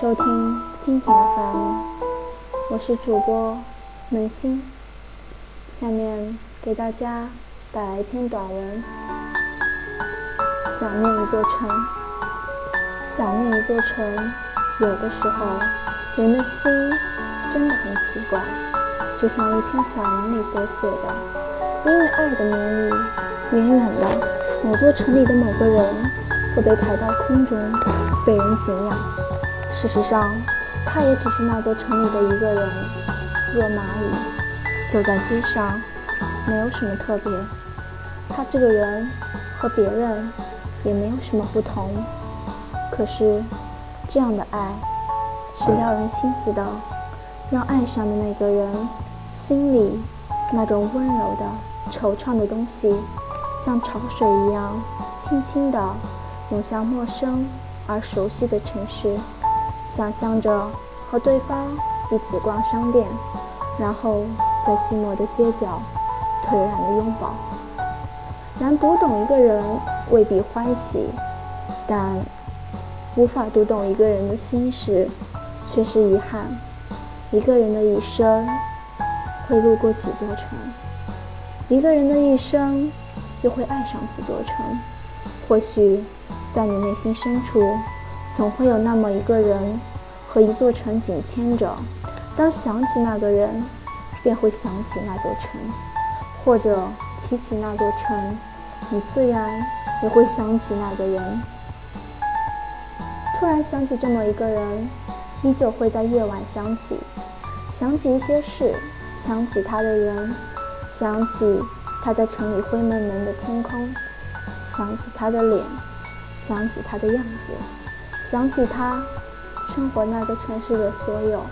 收听蜻蜓 FM，我是主播门心。下面给大家带来一篇短文：想念一座城。想念一座城，有的时候人的心真的很奇怪，就像一篇散文里所写的，因为爱的名义，远远的某座城里的某个人会被抬到空中，被人敬仰。事实上，他也只是那座城里的一个人，若蚂蚁，走在街上，没有什么特别。他这个人和别人也没有什么不同。可是，这样的爱是撩人心思的，让爱上的那个人心里那种温柔的、惆怅的东西，像潮水一样，轻轻地涌向陌生而熟悉的城市。想象着和对方一起逛商店，然后在寂寞的街角颓然的拥抱。然读懂一个人未必欢喜，但无法读懂一个人的心事却是遗憾。一个人的一生会路过几座城，一个人的一生又会爱上几座城。或许在你内心深处。总会有那么一个人和一座城紧牵着，当想起那个人，便会想起那座城，或者提起那座城，你自然也会想起那个人。突然想起这么一个人，依旧会在夜晚想起，想起一些事，想起他的人，想起他在城里灰蒙蒙的天空，想起他的脸，想起他的样子。想起他生活那个城市的所有，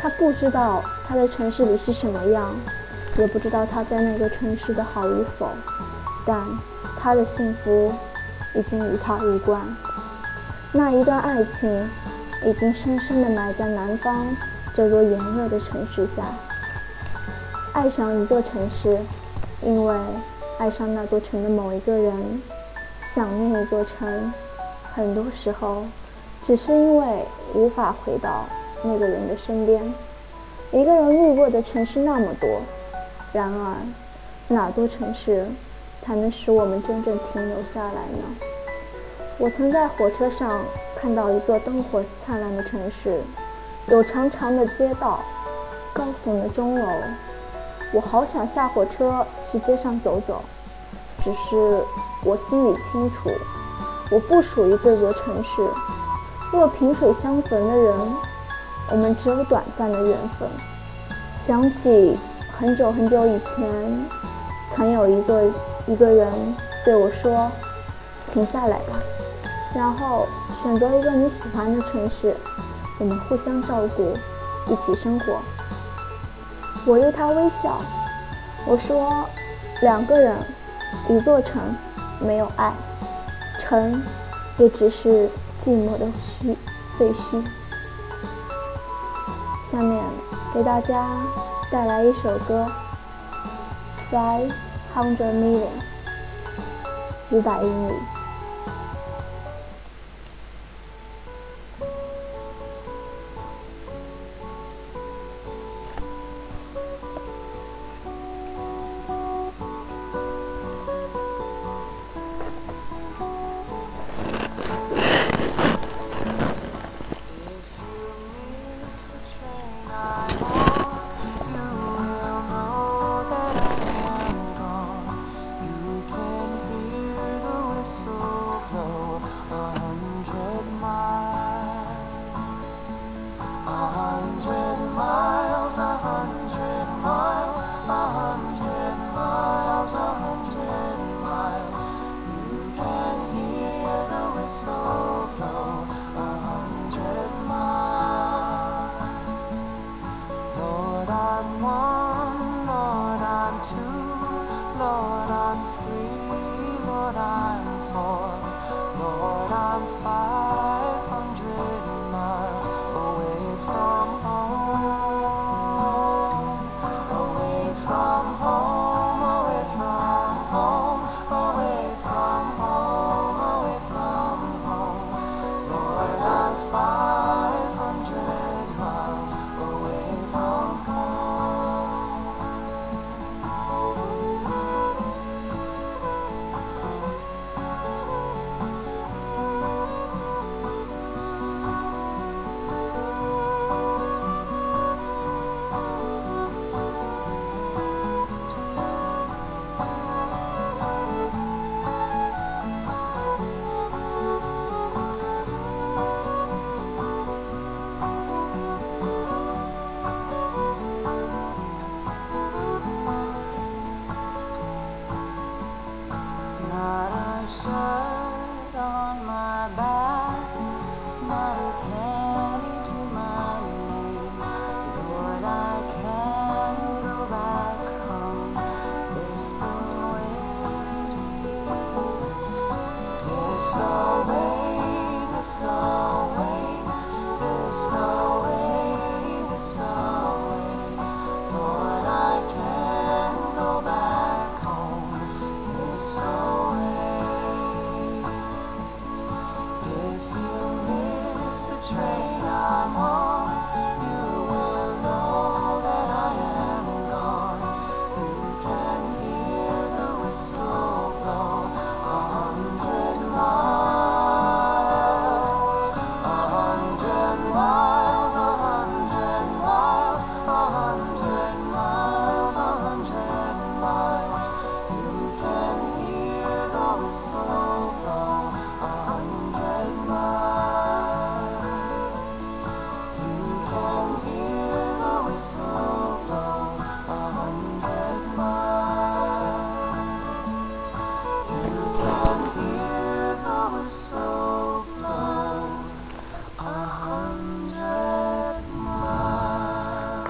他不知道他的城市里是什么样，也不知道他在那个城市的好与否，但他的幸福已经与他无关。那一段爱情已经深深地埋在南方这座炎热的城市下。爱上一座城市，因为爱上那座城的某一个人，想念一座城。很多时候，只是因为无法回到那个人的身边。一个人路过的城市那么多，然而，哪座城市才能使我们真正停留下来呢？我曾在火车上看到一座灯火灿烂的城市，有长长的街道，高耸的钟楼。我好想下火车去街上走走，只是我心里清楚。我不属于这座城市。若萍水相逢的人，我们只有短暂的缘分。想起很久很久以前，曾有一座一个人对我说：“停下来吧，然后选择一个你喜欢的城市，我们互相照顾，一起生活。”我对他微笑，我说：“两个人，一座城，没有爱。”城，也只是寂寞的虚废墟。下面给大家带来一首歌《Five Hundred Million》，五百英里。on fire.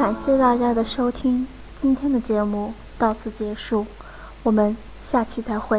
感谢大家的收听，今天的节目到此结束，我们下期再会。